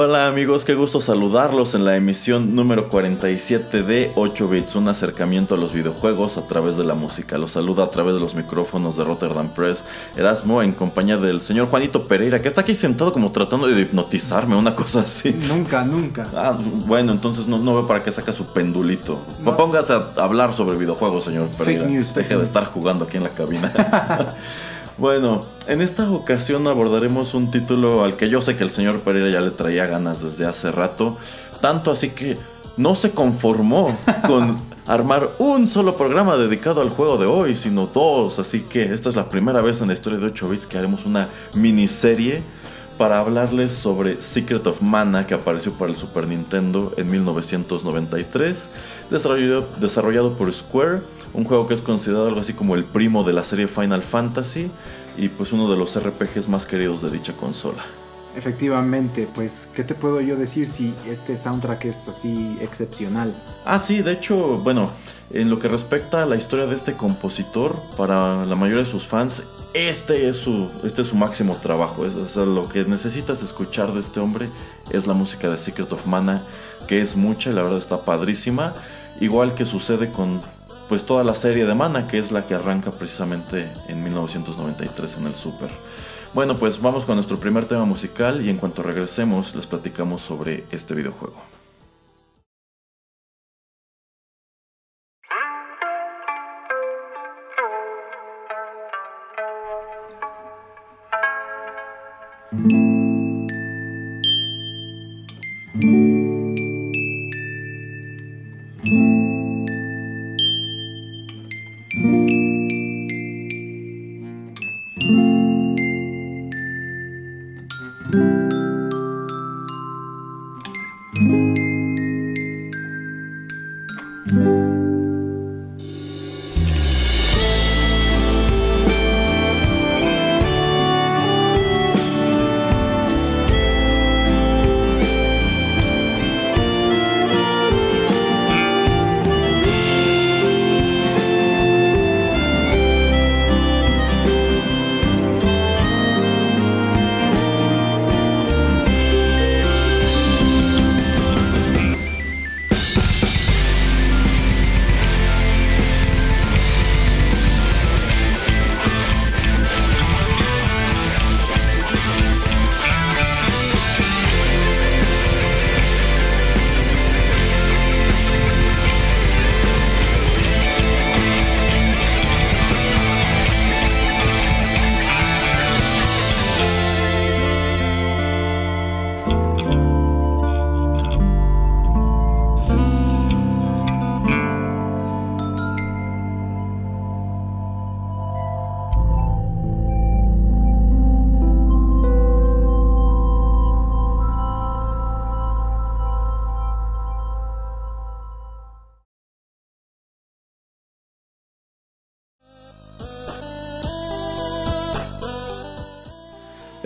Hola amigos, qué gusto saludarlos en la emisión número 47 de 8 bits, un acercamiento a los videojuegos a través de la música. Los saluda a través de los micrófonos de Rotterdam Press, Erasmo en compañía del señor Juanito Pereira, que está aquí sentado como tratando de hipnotizarme, una cosa así. Nunca, nunca. Ah, bueno, entonces no, no veo para qué saca su pendulito. Póngase a hablar sobre videojuegos, señor Pereira. Fake news, fake Deje de estar jugando aquí en la cabina. Bueno, en esta ocasión abordaremos un título al que yo sé que el señor Pereira ya le traía ganas desde hace rato, tanto así que no se conformó con armar un solo programa dedicado al juego de hoy, sino dos, así que esta es la primera vez en la historia de 8 bits que haremos una miniserie para hablarles sobre Secret of Mana que apareció para el Super Nintendo en 1993, desarrollado, por Square, un juego que es considerado algo así como el primo de la serie Final Fantasy y pues uno de los RPGs más queridos de dicha consola. Efectivamente, pues, ¿qué te puedo yo decir si este soundtrack es así excepcional? Ah, sí, de hecho, bueno, en lo que respecta a la historia de este compositor, para la mayoría de sus fans, este es su, este es su máximo trabajo. Es, o sea, lo que necesitas escuchar de este hombre es la música de Secret of Mana, que es mucha y la verdad está padrísima. Igual que sucede con pues toda la serie de Mana, que es la que arranca precisamente en 1993 en el Super. Bueno, pues vamos con nuestro primer tema musical y en cuanto regresemos les platicamos sobre este videojuego.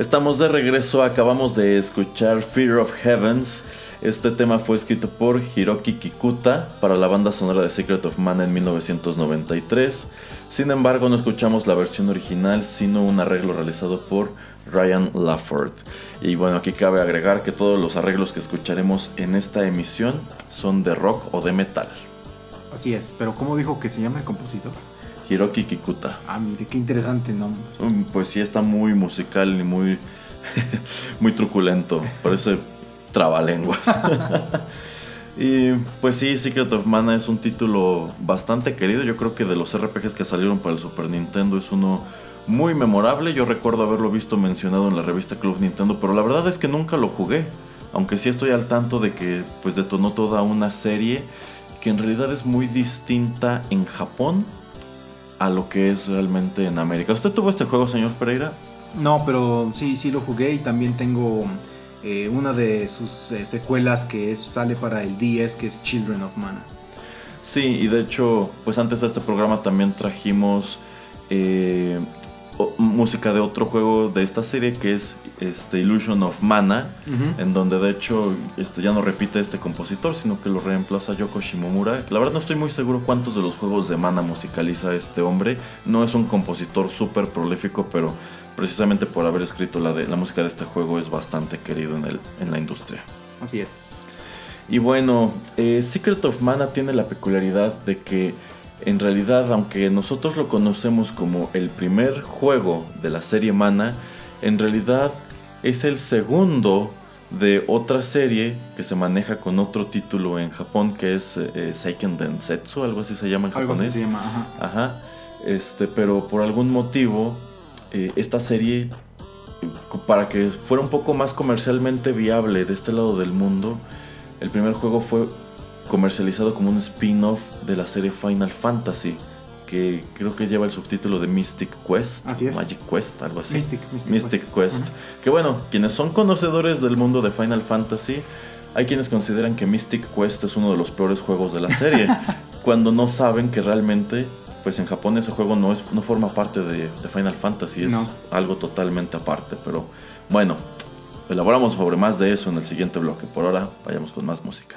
Estamos de regreso, acabamos de escuchar Fear of Heavens. Este tema fue escrito por Hiroki Kikuta para la banda sonora de Secret of Mana en 1993. Sin embargo, no escuchamos la versión original, sino un arreglo realizado por Ryan Lafford. Y bueno, aquí cabe agregar que todos los arreglos que escucharemos en esta emisión son de rock o de metal. Así es, pero ¿cómo dijo que se llama el compositor? Hiroki Kikuta. Ah, mire, qué interesante nombre. Mm, Pues sí, está muy musical y muy, muy truculento. Parece trabalenguas. Y pues sí, Secret of Mana es un título bastante querido. Yo creo que de los RPGs que salieron para el Super Nintendo es uno muy memorable. Yo recuerdo haberlo visto mencionado en la revista Club Nintendo, pero la verdad es que nunca lo jugué. Aunque sí estoy al tanto de que pues detonó toda una serie que en realidad es muy distinta en Japón a lo que es realmente en América. ¿Usted tuvo este juego, señor Pereira? No, pero sí, sí lo jugué y también tengo eh, una de sus eh, secuelas que sale para el 10, que es Children of Mana. Sí, y de hecho, pues antes de este programa también trajimos eh, música de otro juego de esta serie que es este Illusion of Mana, en donde de hecho este, ya no repite este compositor, sino que lo reemplaza Yoko Shimomura. La verdad no estoy muy seguro cuántos de los juegos de Mana musicaliza este hombre. No es un compositor súper prolífico, pero precisamente por haber escrito la, de, la música de este juego es bastante querido en, el, en la industria. Así es. Y bueno, eh, Secret of Mana tiene la peculiaridad de que en realidad, aunque nosotros lo conocemos como el primer juego de la serie Mana, en realidad es el segundo de otra serie que se maneja con otro título en Japón que es eh, Seiken Densetsu, algo así se llama en algo japonés. Así se llama, ajá. Ajá. Este, pero por algún motivo eh, esta serie para que fuera un poco más comercialmente viable de este lado del mundo, el primer juego fue comercializado como un spin-off de la serie Final Fantasy, que creo que lleva el subtítulo de Mystic Quest, Así es. Magic Quest, algo así. Mystic, Mystic, Mystic Quest. Que bueno, quienes son conocedores del mundo de Final Fantasy, hay quienes consideran que Mystic Quest es uno de los peores juegos de la serie, cuando no saben que realmente, pues en Japón ese juego no, es, no forma parte de, de Final Fantasy, es No. algo totalmente aparte. Pero bueno, elaboramos sobre más de eso en el siguiente bloque. Por ahora, vayamos con más música.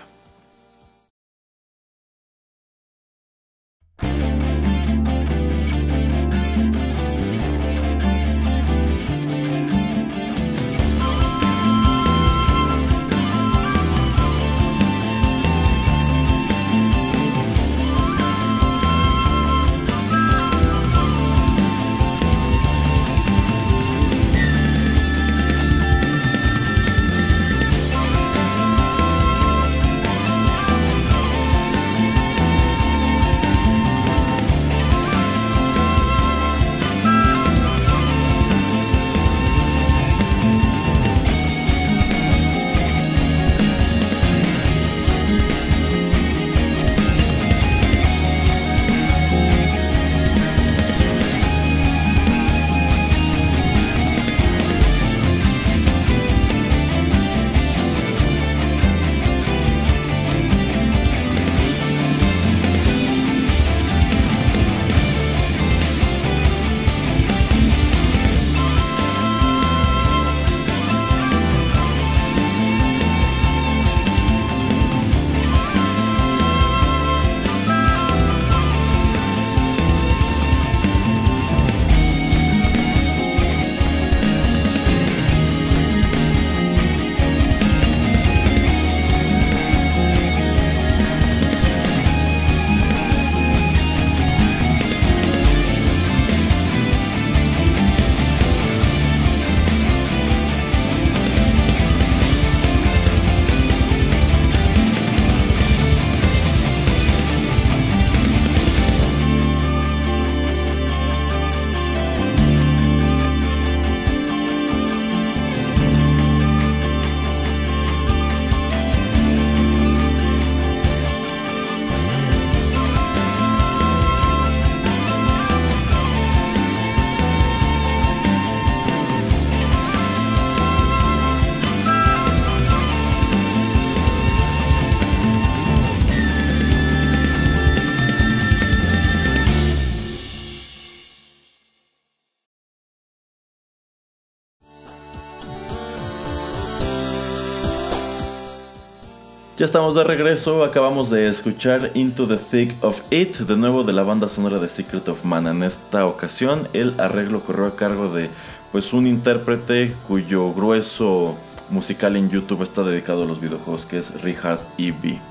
Ya estamos de regreso, acabamos de escuchar Into the Thick of It, de nuevo de la banda sonora de Secret of Mana. En esta ocasión el arreglo corrió a cargo de pues un intérprete cuyo grueso musical en YouTube está dedicado a los videojuegos, que es Richard E.B.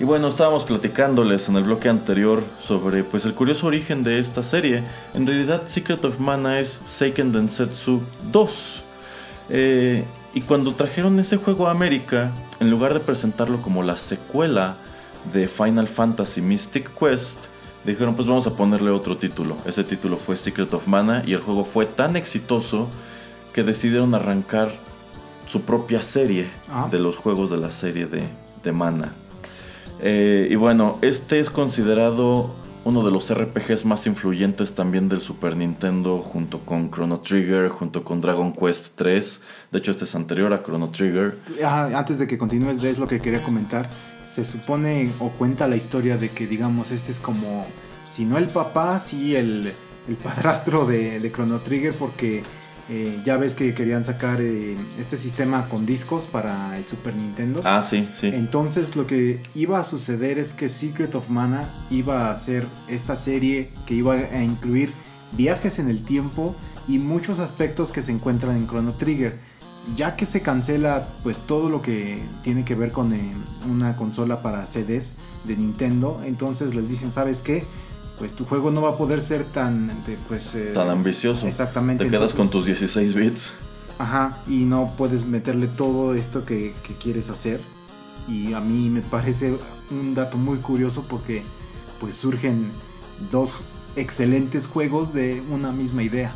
Y bueno, estábamos platicándoles en el bloque anterior sobre pues el curioso origen de esta serie. En realidad Secret of Mana es Seiken Densetsu 2. Eh, Y cuando trajeron ese juego a América, en lugar de presentarlo como la secuela de Final Fantasy Mystic Quest, dijeron pues vamos a ponerle otro título. Ese título fue Secret of Mana y el juego fue tan exitoso que decidieron arrancar su propia serie Ah. de los juegos de la serie de, de Mana. Eh, y bueno, este es considerado uno de los RPGs más influyentes también del Super Nintendo, junto con Chrono Trigger, junto con Dragon Quest 3. De hecho, este es anterior a Chrono Trigger. Antes de que continúes, es lo que quería comentar. Se supone o cuenta la historia de que, digamos, este es como, si no el papá, sí el, el padrastro de, de Chrono Trigger, porque eh, ya ves que querían sacar eh, este sistema con discos para el Super Nintendo. Ah, sí, sí. Entonces lo que iba a suceder es que Secret of Mana iba a ser esta serie que iba a incluir viajes en el tiempo y muchos aspectos que se encuentran en Chrono Trigger. Ya que se cancela pues todo lo que tiene que ver con eh, una consola para CDs de Nintendo, entonces les dicen, ¿sabes qué? Pues tu juego no va a poder ser tan pues eh, Tan ambicioso. Exactamente. Te quedas entonces- con tus 16 bits. Ajá, y no puedes meterle todo esto que, que quieres hacer. Y a mí me parece un dato muy curioso porque pues surgen dos excelentes juegos de una misma idea.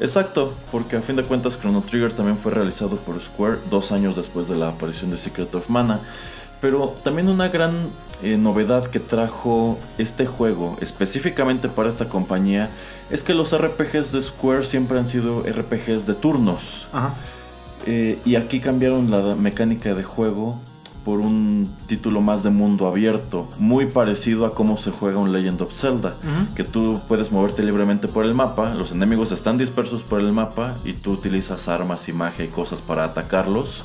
Exacto, porque a fin de cuentas Chrono Trigger también fue realizado por Square dos años después de la aparición de Secret of Mana. Pero también una gran eh, novedad que trajo este juego específicamente para esta compañía es que los RPGs de Square siempre han sido RPGs de turnos. Ajá. Eh, y aquí cambiaron la mecánica de juego por un título más de mundo abierto, muy parecido a cómo se juega un Legend of Zelda, que tú puedes moverte libremente por el mapa, los enemigos están dispersos por el mapa y tú utilizas armas y magia y cosas para atacarlos.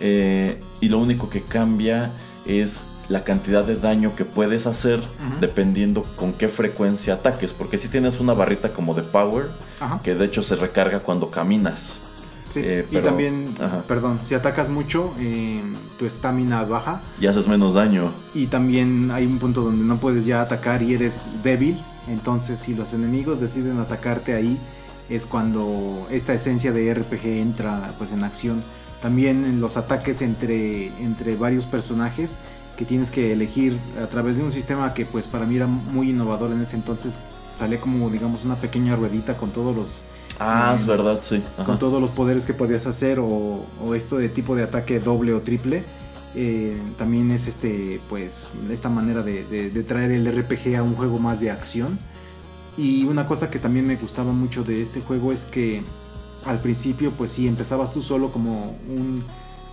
Eh, y lo único que cambia es la cantidad de daño que puedes hacer dependiendo con qué frecuencia ataques, porque si tienes una barrita como de power, Ajá. que de hecho se recarga cuando caminas. Sí. eh, y también, ajá. perdón, si atacas mucho, eh, tu estamina baja. y haces menos daño. Y también hay un punto donde no puedes ya atacar y eres débil. Entonces, si los enemigos deciden atacarte ahí, es cuando esta esencia de RPG entra pues en acción. También en los ataques entre, entre varios personajes que tienes que elegir a través de un sistema que pues para mí era muy innovador en ese entonces. Sale como digamos una pequeña ruedita con todos los Ah, es Mm. verdad, sí. Ajá. con todos los poderes que podías hacer o, o esto de tipo de ataque doble o triple. eh, también es este pues esta manera de, de- de traer el RPG a un juego más de acción. Y una cosa que también me gustaba mucho de este juego es que al principio pues sí empezabas tú solo como un,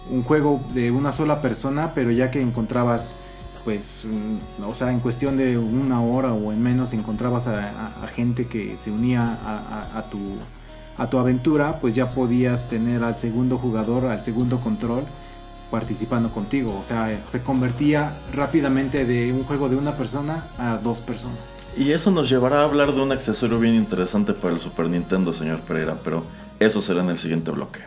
un juego de una sola persona, pero ya que encontrabas pues, o sea, en cuestión de una hora o en menos encontrabas a, gente que se unía a- a tu, a tu aventura, pues ya podías tener al segundo jugador, al segundo control participando contigo. O sea, se convertía rápidamente de un juego de una persona a dos personas. Y eso nos llevará a hablar de un accesorio bien interesante para el Super Nintendo, señor Pereira, pero eso será en el siguiente bloque.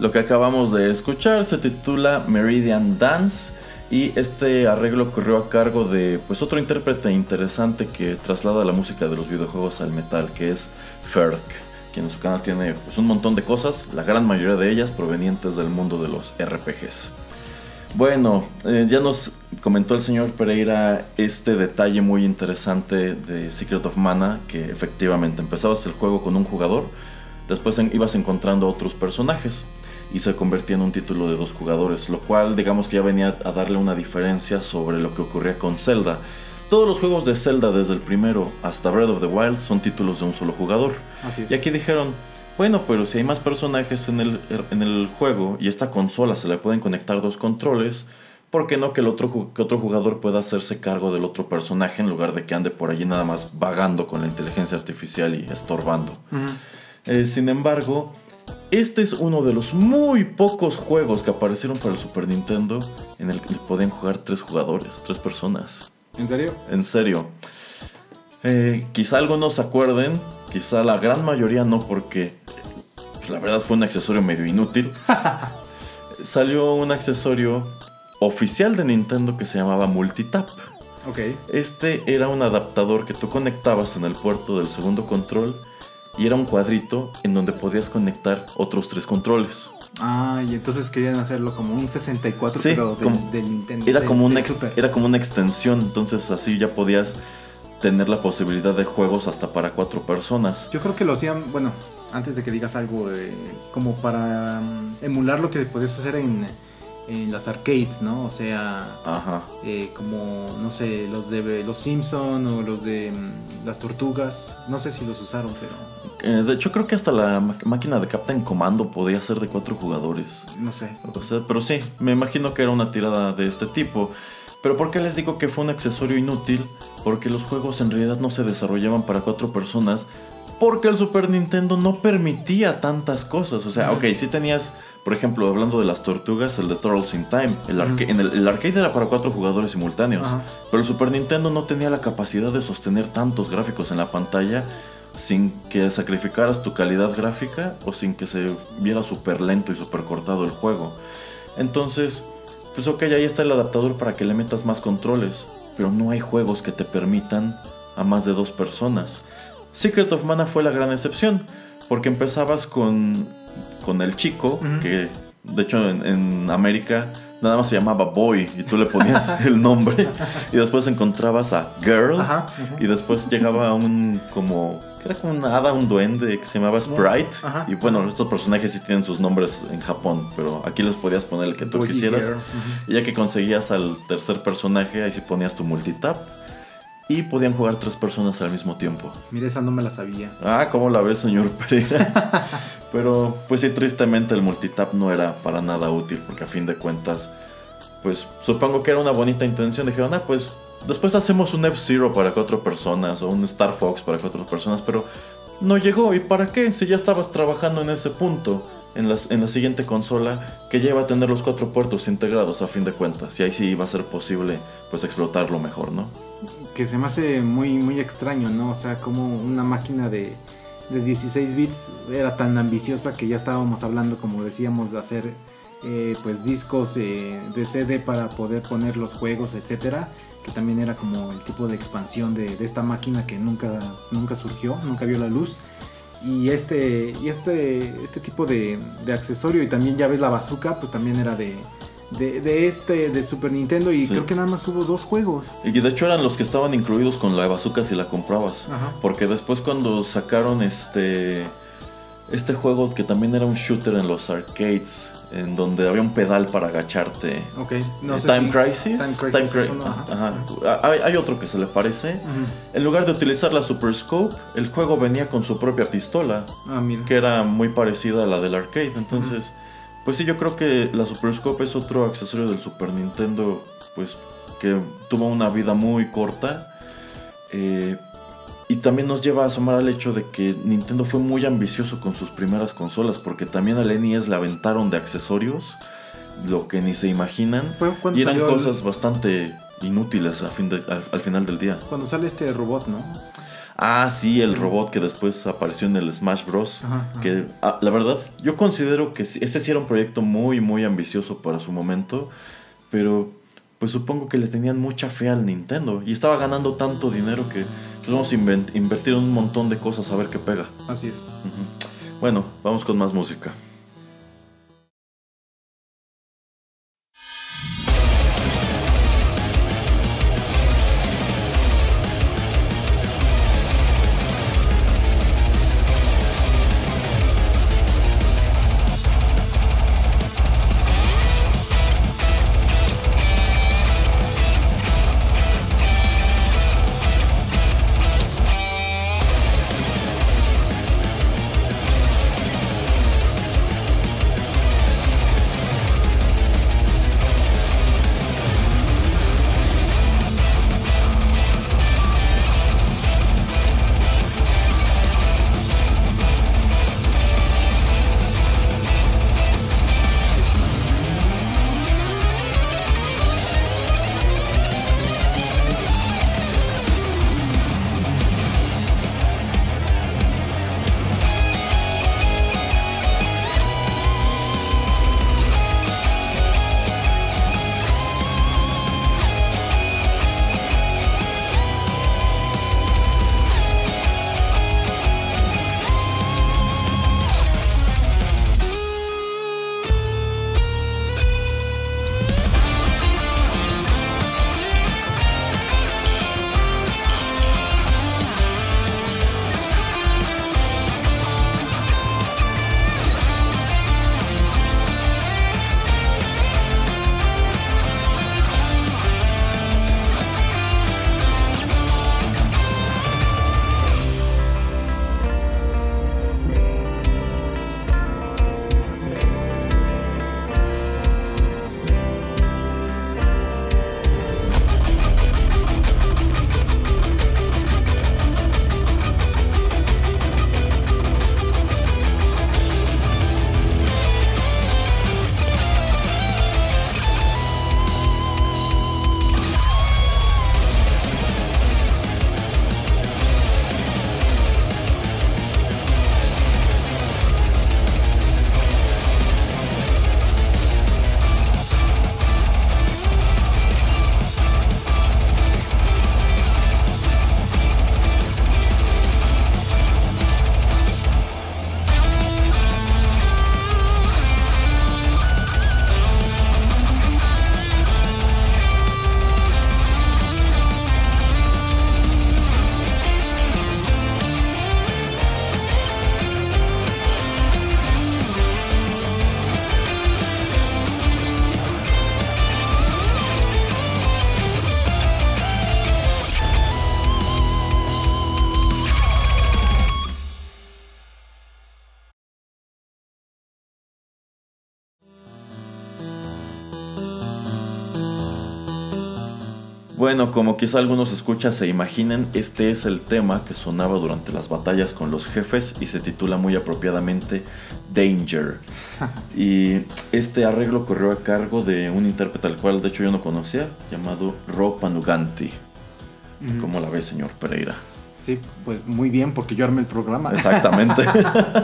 Lo que acabamos de escuchar se titula Meridian Dance y este arreglo corrió a cargo de pues otro intérprete interesante que traslada la música de los videojuegos al metal, que es Ferg, quien en su canal tiene pues, un montón de cosas, la gran mayoría de ellas provenientes del mundo de los RPGs. Bueno, eh, ya nos comentó el señor Pereira este detalle muy interesante de Secret of Mana, que efectivamente empezabas el juego con un jugador, después ibas encontrando otros personajes y se convertía en un título de dos jugadores, lo cual digamos que ya venía a darle una diferencia sobre lo que ocurría con Zelda. Todos los juegos de Zelda desde el primero hasta Breath of the Wild son títulos de un solo jugador. Así es. Y aquí dijeron, bueno, pero si hay más personajes en el, en el juego y esta consola se le pueden conectar dos controles, ¿por qué no que el otro, que otro jugador pueda hacerse cargo del otro personaje en lugar de que ande por allí nada más vagando con la inteligencia artificial y estorbando? Eh, sin embargo, este es uno de los muy pocos juegos que aparecieron para el Super Nintendo en el que podían jugar tres jugadores, tres personas. ¿En serio? En serio. Eh, quizá algunos se acuerden, quizá la gran mayoría no, porque pues, la verdad fue un accesorio medio inútil. Salió un accesorio oficial de Nintendo que se llamaba Multitap. Ok. Este era un adaptador que tú conectabas en el puerto del segundo control y era un cuadrito en donde podías conectar otros tres controles. Ah, y entonces querían hacerlo como un 64, Sí, pero del, como- del Nintendo. Era del- como, una ex- era como una extensión, entonces así ya podías tener la posibilidad de juegos hasta para cuatro personas. Yo creo que lo hacían, bueno, antes de que digas algo, eh, como para mm, emular lo que podías hacer en, en las arcades, ¿no? O sea, Ajá. eh, como, no sé, los de los Simpson o los de mm, las tortugas. No sé si los usaron, pero Eh, de hecho, creo que hasta la máquina de Captain Commando podía ser de cuatro jugadores. no sé. O sea, pero sí, me imagino que era una tirada de este tipo. Pero ¿por qué les digo que fue un accesorio inútil? Porque los juegos en realidad no se desarrollaban para cuatro personas. Porque el Super Nintendo no permitía tantas cosas. O sea, ok, sí tenías, por ejemplo, hablando de las tortugas, el de Turtles in Time. El, arca- en el, el arcade era para cuatro jugadores simultáneos. Ajá. Pero el Super Nintendo no tenía la capacidad de sostener tantos gráficos en la pantalla sin que sacrificaras tu calidad gráfica o sin que se viera súper lento y súper cortado el juego. Entonces, pues ok, ahí está el adaptador para que le metas más controles, pero no hay juegos que te permitan a más de dos personas. Secret of Mana fue la gran excepción, porque empezabas con, con el chico, que de hecho en, en América nada más se llamaba Boy y tú le ponías el nombre. Y después encontrabas a Girl. Ajá, y después llegaba un como que era como una hada, un duende que se llamaba Sprite. Ajá. y bueno, estos personajes sí tienen sus nombres en Japón, pero aquí les podías poner el que tú Boy y quisieras. Y ya que conseguías al tercer personaje, ahí sí ponías tu multitap y podían jugar tres personas al mismo tiempo. Mira, esa no me la sabía. Ah, ¿cómo la ves, señor Pereira? Pero, pues sí, tristemente el multitap no era para nada útil, porque a fin de cuentas, pues supongo que era una bonita intención. Dijeron, ah, pues después hacemos un F-Zero para cuatro personas o un Star Fox para cuatro personas, pero no llegó. ¿Y para qué? Si ya estabas trabajando en ese punto. En la, en la siguiente consola que ya iba a tener los cuatro puertos integrados a fin de cuentas y ahí sí iba a ser posible pues explotarlo mejor, ¿no? Que se me hace muy, muy extraño, ¿no? O sea, como una máquina de, de 16 bits era tan ambiciosa que ya estábamos hablando, como decíamos, de hacer eh, pues discos eh, de CD para poder poner los juegos, etcétera. Que también era como el tipo de expansión de, de esta máquina que nunca, nunca surgió, nunca vio la luz. Y este, y este, este tipo de, de accesorio, y también ya ves la bazooka, pues también era de, de, de este, de Super Nintendo. Y Sí. creo que nada más hubo dos juegos. Y de hecho eran los que estaban incluidos con la bazooka si la comprabas. Ajá. Porque después cuando sacaron este este juego que también era un shooter en los arcades, en donde había un pedal para agacharte. Ok, no Eh, sé Time si- Crisis. Time Crisis es Cri- uno, ajá. ajá. Ah, Hay, hay otro que se le parece. En lugar de utilizar la Super Scope, el juego venía con su propia pistola, Ah, mira. que era muy parecida a la del arcade. Entonces, pues sí, yo creo que la Super Scope es otro accesorio del Super Nintendo, pues que tuvo una vida muy corta. Eh, y también nos lleva a asomar al hecho de que Nintendo fue muy ambicioso con sus primeras consolas, porque también al NES le aventaron de accesorios, lo que ni se imaginan. Fue Y eran el- cosas bastante inútiles a fin de- al, al final del día. Cuando sale este robot, ¿no? Ah, sí, el robot que después apareció en el Smash Bros. Que ah, la verdad, yo considero que ese sí era un proyecto muy, muy ambicioso para su momento. Pero pues supongo que le tenían mucha fe al Nintendo. Y estaba ganando tanto dinero que pues, vamos a invertir un montón de cosas a ver qué pega. Así es. Bueno, vamos con más música. Bueno, como quizá algunos escuchas se imaginen, este es el tema que sonaba durante las batallas con los jefes y se titula muy apropiadamente Danger. y este arreglo corrió a cargo de un intérprete al cual de hecho yo no conocía, llamado Rob Panuganti. ¿Cómo la ve, señor Pereira? Sí, pues muy bien, porque yo armé el programa. Exactamente.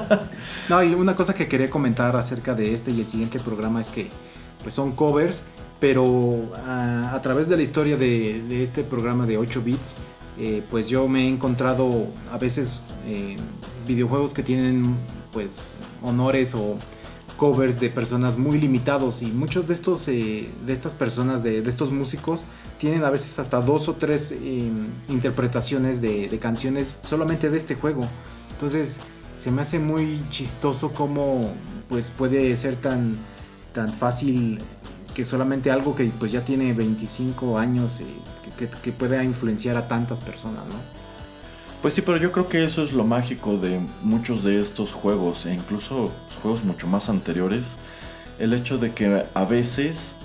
no, y una cosa que quería comentar acerca de este y el siguiente programa es que pues son covers pero a, través de la historia de, este programa de 8 bits, eh, pues yo me he encontrado a veces eh, videojuegos que tienen pues honores o covers de personas muy limitados. Y muchos de estos eh, de estas personas de, estos músicos tienen a veces hasta dos o tres interpretaciones de, de, canciones solamente de este juego. Entonces se me hace muy chistoso cómo pues puede ser tan tan fácil que solamente algo que pues ya tiene 25 años y que, que, pueda influenciar a tantas personas, ¿no? Pues sí, pero yo creo que eso es lo mágico de muchos de estos juegos, e incluso juegos mucho más anteriores, el hecho de que a veces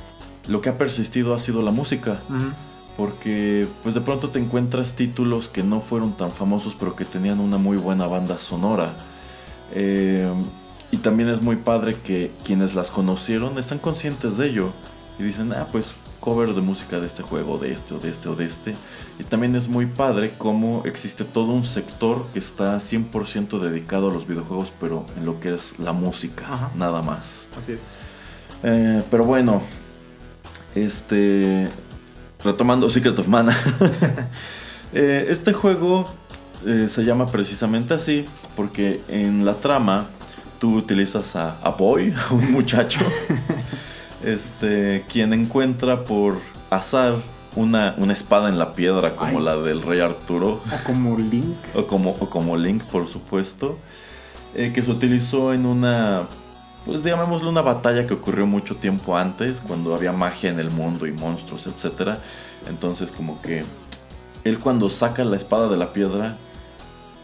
lo que ha persistido ha sido la música. Porque pues de pronto te encuentras títulos que no fueron tan famosos pero que tenían una muy buena banda sonora. Eh, y también es muy padre que quienes las conocieron están conscientes de ello y dicen, ah, pues cover de música de este juego, de este o de este o de este. Y también es muy padre cómo existe todo un sector que está 100% dedicado a los videojuegos, pero en lo que es la música, nada más. Así es. Eh, pero bueno, este. Retomando Secret of Mana. Eh, este juego eh, se llama precisamente así porque en la trama tú utilizas a, a Boy, a un muchacho, este, quien encuentra por azar una, una espada en la piedra como la del rey Arturo. O como Link. o, como, o como Link, por supuesto. que se utilizó en una pues llamémosle una batalla que ocurrió mucho tiempo antes, cuando había magia en el mundo y monstruos, etc. Entonces como que él cuando saca la espada de la piedra,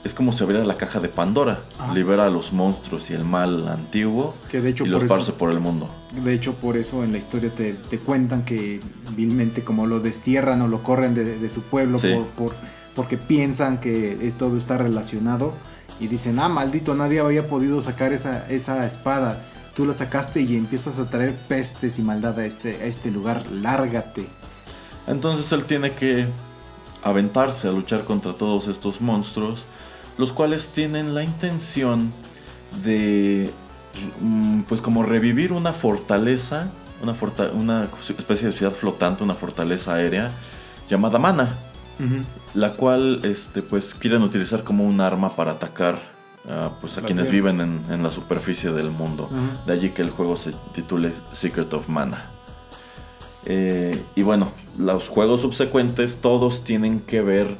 es como si abriera la caja de Pandora, libera a los monstruos y el mal antiguo que de hecho y los esparce por el mundo. De hecho por eso en la historia te, cuentan que vilmente como lo destierran o lo corren de, su pueblo por, porque piensan que todo está relacionado y dicen, ah, maldito, nadie había podido sacar esa, esa espada. Tú la sacaste y empiezas a traer pestes y maldad a este, a este lugar, lárgate. Entonces él tiene que aventarse a luchar contra todos estos monstruos, los cuales tienen la intención de, mm, pues como revivir una fortaleza, una, una especie de ciudad flotante, una fortaleza aérea llamada Mana la cual este, pues, quieren utilizar como un arma para atacar pues, a quienes viven en, la superficie del mundo. De allí que el juego se titule Secret of Mana. Eh, y bueno, los juegos subsecuentes todos tienen que ver,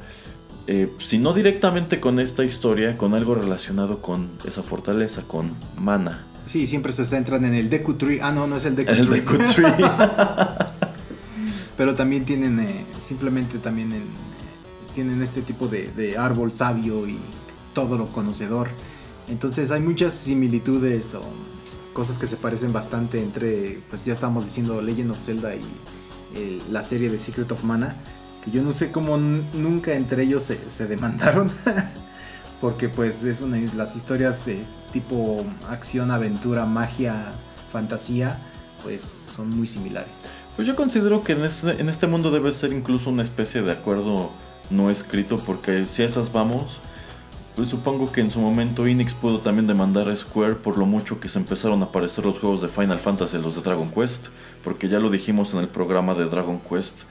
eh, si no directamente con esta historia, con algo relacionado con esa fortaleza, con mana. Sí, siempre se está entrando en el Deku Tree. Ah, no, no es el Deku el Deku Tree. Pero también tienen, eh, simplemente también en, tienen este tipo de, árbol sabio y todo lo conocedor. Entonces hay muchas similitudes o cosas que se parecen bastante entre, pues ya estamos diciendo Legend of Zelda y eh, la serie de Secret of Mana, que yo no sé cómo nunca entre ellos se, demandaron, porque pues es una las historias tipo acción, aventura, magia, fantasía, pues son muy similares. Pues yo considero que en este, en este mundo debe ser incluso una especie de acuerdo no escrito porque si a esas vamos, pues supongo que en su momento Enix pudo también demandar a Square por lo mucho que se empezaron a aparecer los juegos de Final Fantasy, los de Dragon Quest, porque ya lo dijimos en el programa de Dragon Quest.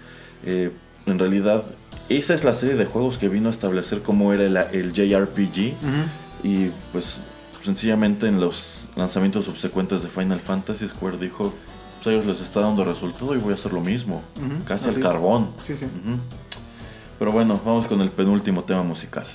Eh, en realidad, esa es la serie de juegos que vino a establecer cómo era el, JRPG. Y pues sencillamente en los lanzamientos subsecuentes de Final Fantasy, Square dijo: Pues a ellos les está dando resultado y voy a hacer lo mismo. Casi al carbón. Sí, sí. Pero bueno, vamos con el penúltimo tema musical.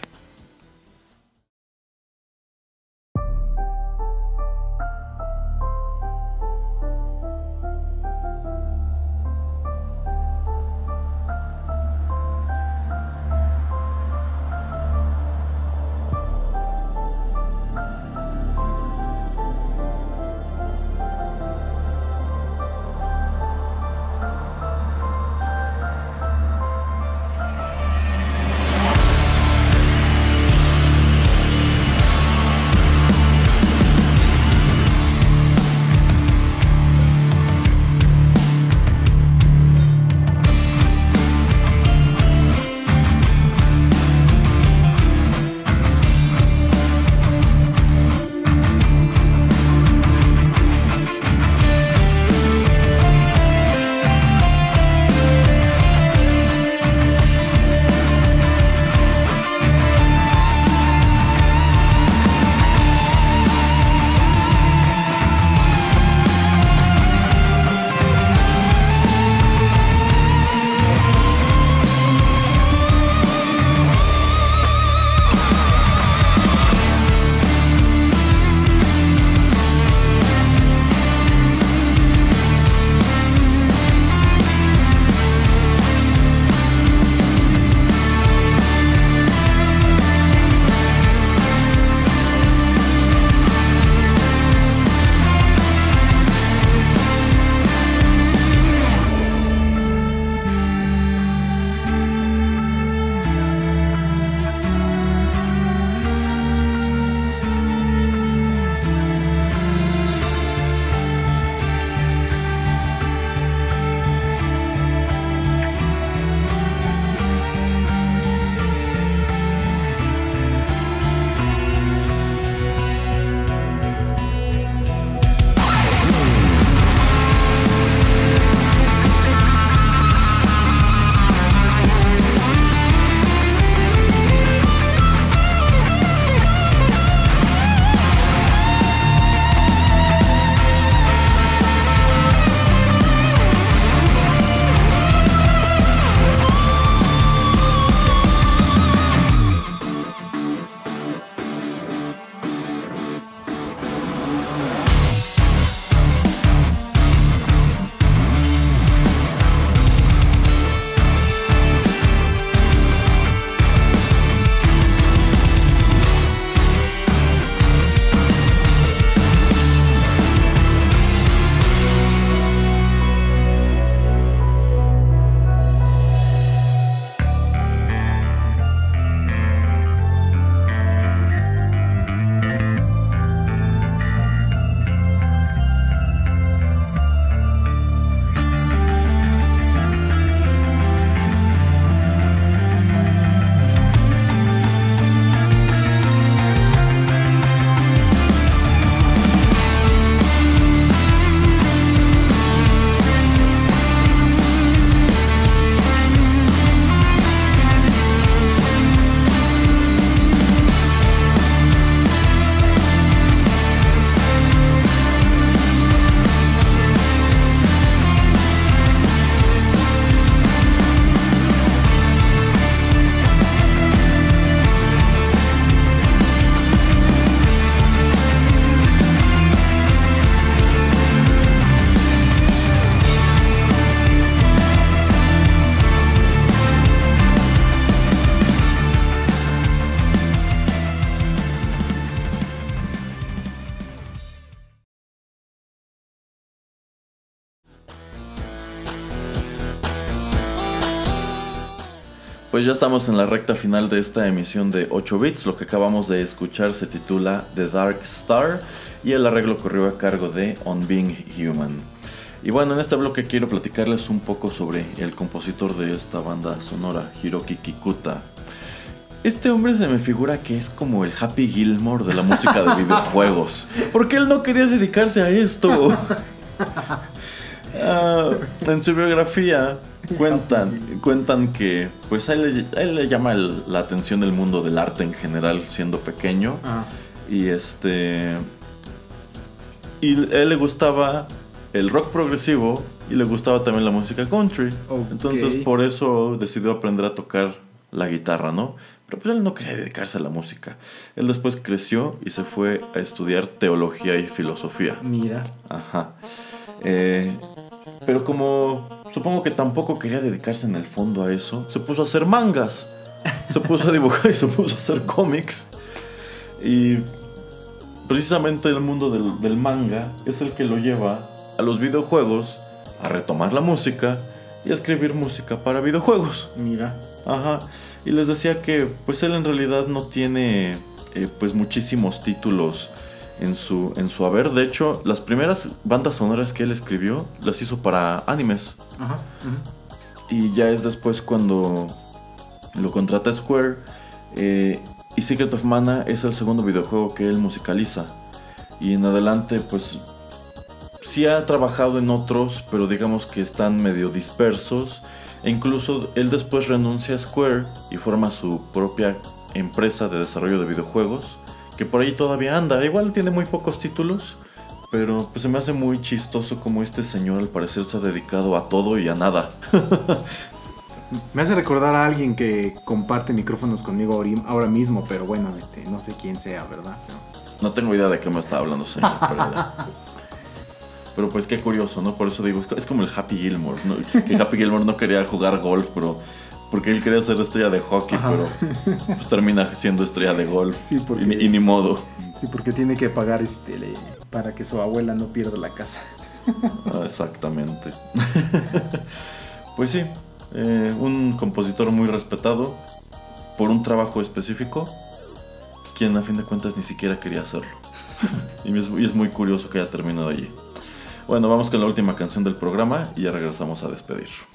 Pues ya estamos en la recta final de esta emisión de 8 bits. Lo que acabamos de escuchar se titula The Dark Star y el arreglo corrió a cargo de On Being Human. Y bueno, en este bloque quiero platicarles un poco sobre el compositor de esta banda sonora, Hiroki Kikuta. Este hombre se me figura que es como el Happy Gilmore de la música de videojuegos. Porque él no quería dedicarse a esto. Ah, en su biografía cuentan, cuentan que pues a él, le llama la atención el mundo del arte en general siendo pequeño. Ah, Y este. Y a él le gustaba el rock progresivo y le gustaba también la música country. Ok. Entonces por eso decidió aprender a tocar la guitarra, ¿no? Pero pues él no quería dedicarse a la música. Él después creció y se fue a estudiar teología y filosofía. mira. Ajá. Eh, pero como supongo que tampoco quería dedicarse en el fondo a eso, se puso a hacer mangas. Se puso a dibujar y se puso a hacer cómics. Y precisamente el mundo del, del manga es el que lo lleva a los videojuegos, a retomar la música y a escribir música para videojuegos. Mira. Ajá. Y les decía que pues él en realidad no tiene eh, pues muchísimos títulos en su, en su haber. De hecho, las primeras bandas sonoras que él escribió las hizo para animes. Ajá. Y ya es después cuando lo contrata Square. eh, y Secret of Mana es el segundo videojuego que él musicaliza. Y en adelante, pues sí ha trabajado en otros, pero digamos que están medio dispersos. E incluso él después renuncia a Square y forma su propia empresa de desarrollo de videojuegos. Que por ahí todavía anda. Igual tiene muy pocos títulos. Pero pues se me hace muy chistoso como este señor al parecer se ha dedicado a todo y a nada. Me hace recordar a alguien que comparte micrófonos conmigo ahora mismo, pero bueno, este, no sé quién sea, ¿verdad? No tengo idea de qué me está hablando, señor. Pero pues qué curioso, ¿no? Por eso digo, es como el Happy Gilmore, ¿no? Que Happy Gilmore no quería jugar golf, pero... Porque él quería ser estrella de hockey, Ajá. pero pues termina siendo estrella de golf. Sí, porque- Y, ni- y ni modo. Sí, porque tiene que pagar este le- para que su abuela no pierda la casa. Ah, exactamente. pues sí, eh, un compositor muy respetado por un trabajo específico, quien a fin de cuentas ni siquiera quería hacerlo. y, es, y es muy curioso que haya terminado allí. Bueno, vamos con la última canción del programa y ya regresamos a despedir.「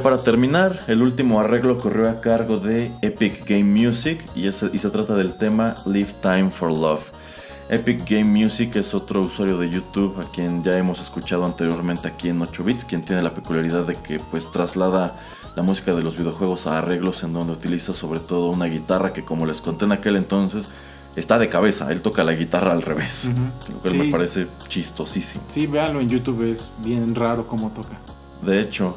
Ya para terminar, el último arreglo corrió a cargo de Epic Game Music y, y se trata del tema Live Time for Love. Epic Game Music es otro usuario de YouTube a quien ya hemos escuchado anteriormente aquí en 8 bits, quien tiene la peculiaridad de que pues traslada la música de los videojuegos a arreglos en donde utiliza sobre todo una guitarra que como les conté en aquel entonces está de cabeza, él toca la guitarra al revés, lo cual me parece chistosísimo. Sí, véanlo en YouTube, es bien raro cómo toca. De hecho,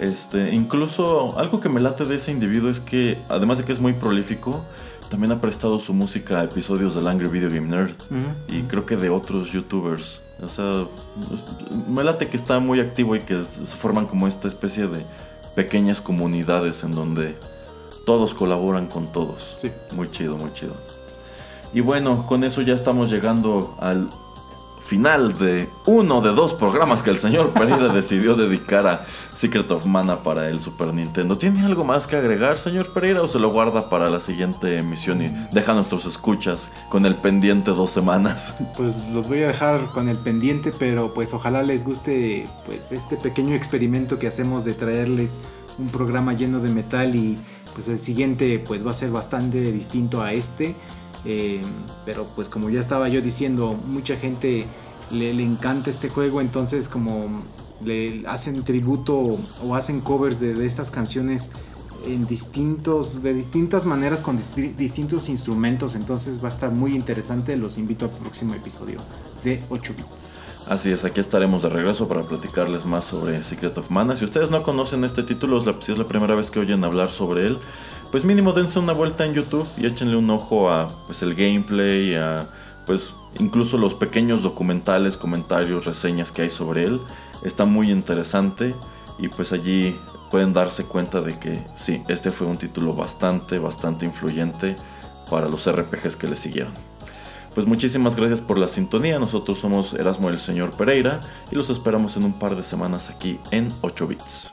este, incluso algo que me late de ese individuo es que además de que es muy prolífico, también ha prestado su música a episodios del Angry Video Game Nerd y creo que de otros youtubers. O sea, me late que está muy activo y que se forman como esta especie de pequeñas comunidades en donde todos colaboran con todos. Sí. Muy chido, muy chido. Y bueno, con eso ya estamos llegando al final de uno de dos programas que el señor Pereira decidió dedicar a Secret of Mana para el Super Nintendo. ¿Tiene algo más que agregar, señor Pereira, o se lo guarda para la siguiente emisión y deja a nuestros escuchas con el pendiente dos semanas? Pues los voy a dejar con el pendiente, pero pues ojalá les guste pues este pequeño experimento que hacemos de traerles un programa lleno de metal y pues el siguiente pues va a ser bastante distinto a este. Eh, pero pues como ya estaba yo diciendo, mucha gente le, encanta este juego, entonces como le hacen tributo o hacen covers de, estas canciones en distintos, de distintas maneras con distintos instrumentos, entonces va a estar muy interesante, los invito al próximo episodio de 8 bits. Así es, aquí estaremos de regreso para platicarles más sobre Secret of Mana. Si ustedes no conocen este título, si es la primera vez que oyen hablar sobre él, pues mínimo dense una vuelta en YouTube y échenle un ojo a pues el gameplay, a pues incluso los pequeños documentales, comentarios, reseñas que hay sobre él. Está muy interesante y pues allí pueden darse cuenta de que sí, este fue un título bastante, bastante influyente para los RPGs que le siguieron. Pues muchísimas gracias por la sintonía, nosotros somos Erasmo el Señor Pereira y los esperamos en un par de semanas aquí en 8 bits.